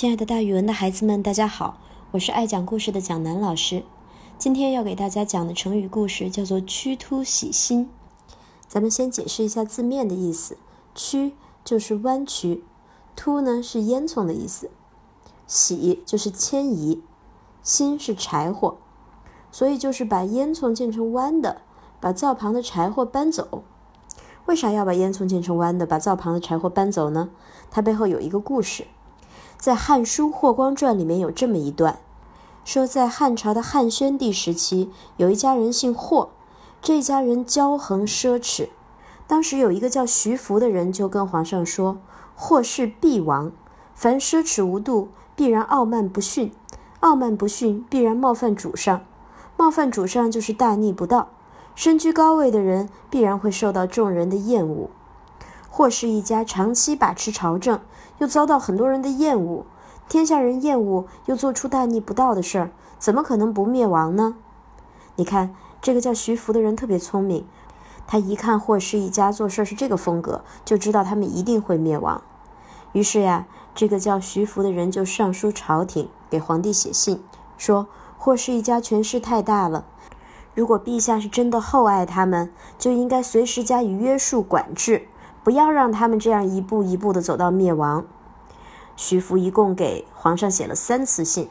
亲爱的，大语文的孩子们，大家好，我是爱讲故事的蒋楠老师。今天要给大家讲的成语故事叫做“屈突喜新”。咱们先解释一下字面的意思：“屈”就是弯曲，“突”呢是烟囱的意思，“喜”就是迁移，“心”是柴火，所以就是把烟囱建成弯的，把灶旁的柴火搬走。为啥要把烟囱建成弯的，把灶旁的柴火搬走呢？它背后有一个故事。在《汉书霍光传》里面有这么一段，说在汉朝的汉宣帝时期，有一家人姓霍，这家人骄横奢侈。当时有一个叫徐福的人就跟皇上说：“霍氏必亡，凡奢侈无度，必然傲慢不逊；傲慢不逊，必然冒犯主上；冒犯主上，就是大逆不道。身居高位的人，必然会受到众人的厌恶。”霍氏一家长期把持朝政，又遭到很多人的厌恶，天下人厌恶，又做出大逆不道的事儿，怎么可能不灭亡呢？你看，这个叫徐福的人特别聪明，他一看霍氏一家做事是这个风格，就知道他们一定会灭亡。于是呀，这个叫徐福的人就上书朝廷，给皇帝写信，说霍氏一家权势太大了，如果陛下是真的厚爱他们，就应该随时加以约束管制。不要让他们这样一步一步的走到灭亡。徐福一共给皇上写了三次信，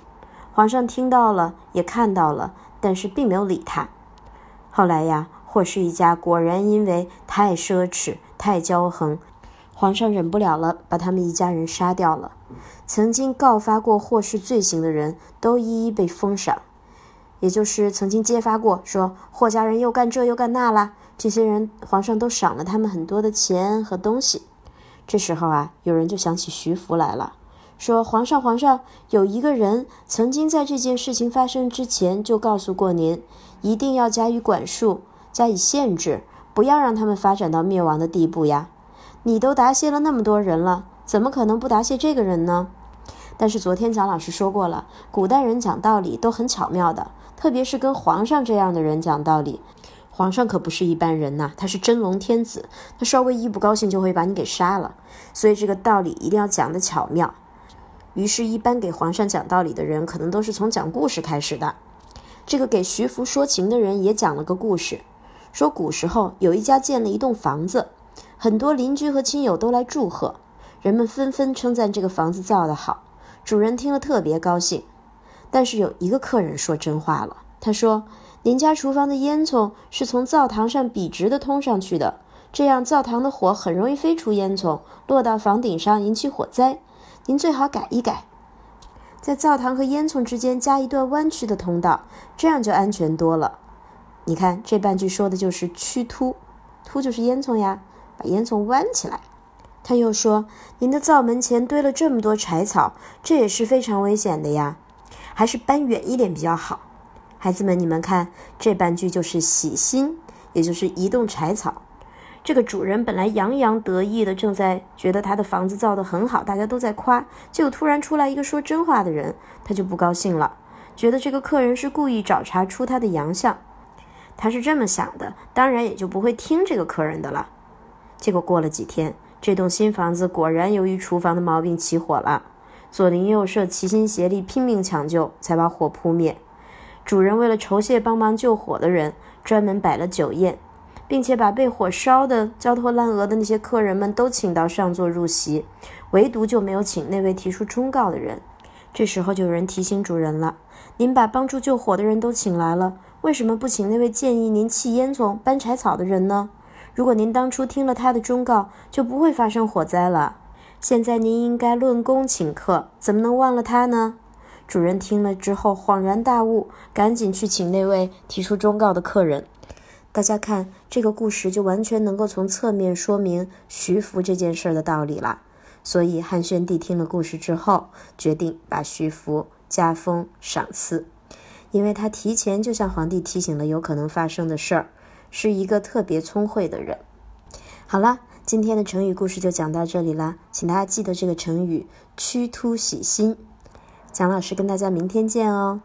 皇上听到了，也看到了，但是并没有理他。后来呀，霍氏一家果然因为太奢侈、太骄横，皇上忍不了了，把他们一家人杀掉了。曾经告发过霍氏罪行的人都一一被封赏，也就是曾经揭发过说霍家人又干这又干那啦。这些人，皇上都赏了他们很多的钱和东西。这时候啊，有人就想起徐福来了，说：“皇上，皇上，有一个人曾经在这件事情发生之前就告诉过您，一定要加以管束，加以限制，不要让他们发展到灭亡的地步呀。你都答谢了那么多人了，怎么可能不答谢这个人呢？”但是昨天蒋老师说过了，古代人讲道理都很巧妙的，特别是跟皇上这样的人讲道理。皇上可不是一般人呐，他是真龙天子，他稍微一不高兴就会把你给杀了，所以这个道理一定要讲的巧妙。于是，一般给皇上讲道理的人，可能都是从讲故事开始的。这个给徐福说情的人也讲了个故事，说古时候有一家建了一栋房子，很多邻居和亲友都来祝贺，人们纷纷称赞这个房子造得好，主人听了特别高兴。但是有一个客人说真话了，他说。您家厨房的烟囱是从灶堂上笔直的通上去的，这样灶堂的火很容易飞出烟囱，落到房顶上引起火灾。您最好改一改，在灶堂和烟囱之间加一段弯曲的通道，这样就安全多了。你看这半句说的就是屈突，突就是烟囱呀，把烟囱弯起来。他又说，您的灶门前堆了这么多柴草，这也是非常危险的呀，还是搬远一点比较好。孩子们，你们看这半句就是喜新，也就是移动柴草。这个主人本来洋洋得意的，正在觉得他的房子造得很好，大家都在夸，结果突然出来一个说真话的人，他就不高兴了，觉得这个客人是故意找茬出他的洋相。他是这么想的，当然也就不会听这个客人的了。结果过了几天，这栋新房子果然由于厨房的毛病起火了，左邻右舍齐心协力拼命抢救，才把火扑灭。主人为了酬谢帮忙救火的人，专门摆了酒宴，并且把被火烧得焦头烂额的那些客人们都请到上座入席，唯独就没有请那位提出忠告的人。这时候就有人提醒主人了：“您把帮助救火的人都请来了，为什么不请那位建议您弃烟囱、搬柴草的人呢？如果您当初听了他的忠告，就不会发生火灾了。现在您应该论功请客，怎么能忘了他呢？”主人听了之后恍然大悟，赶紧去请那位提出忠告的客人。大家看这个故事，就完全能够从侧面说明徐福这件事的道理了。所以汉宣帝听了故事之后，决定把徐福加封赏赐，因为他提前就向皇帝提醒了有可能发生的事儿，是一个特别聪慧的人。好了，今天的成语故事就讲到这里啦，请大家记得这个成语“屈突喜新”。蒋老师跟大家明天见哦。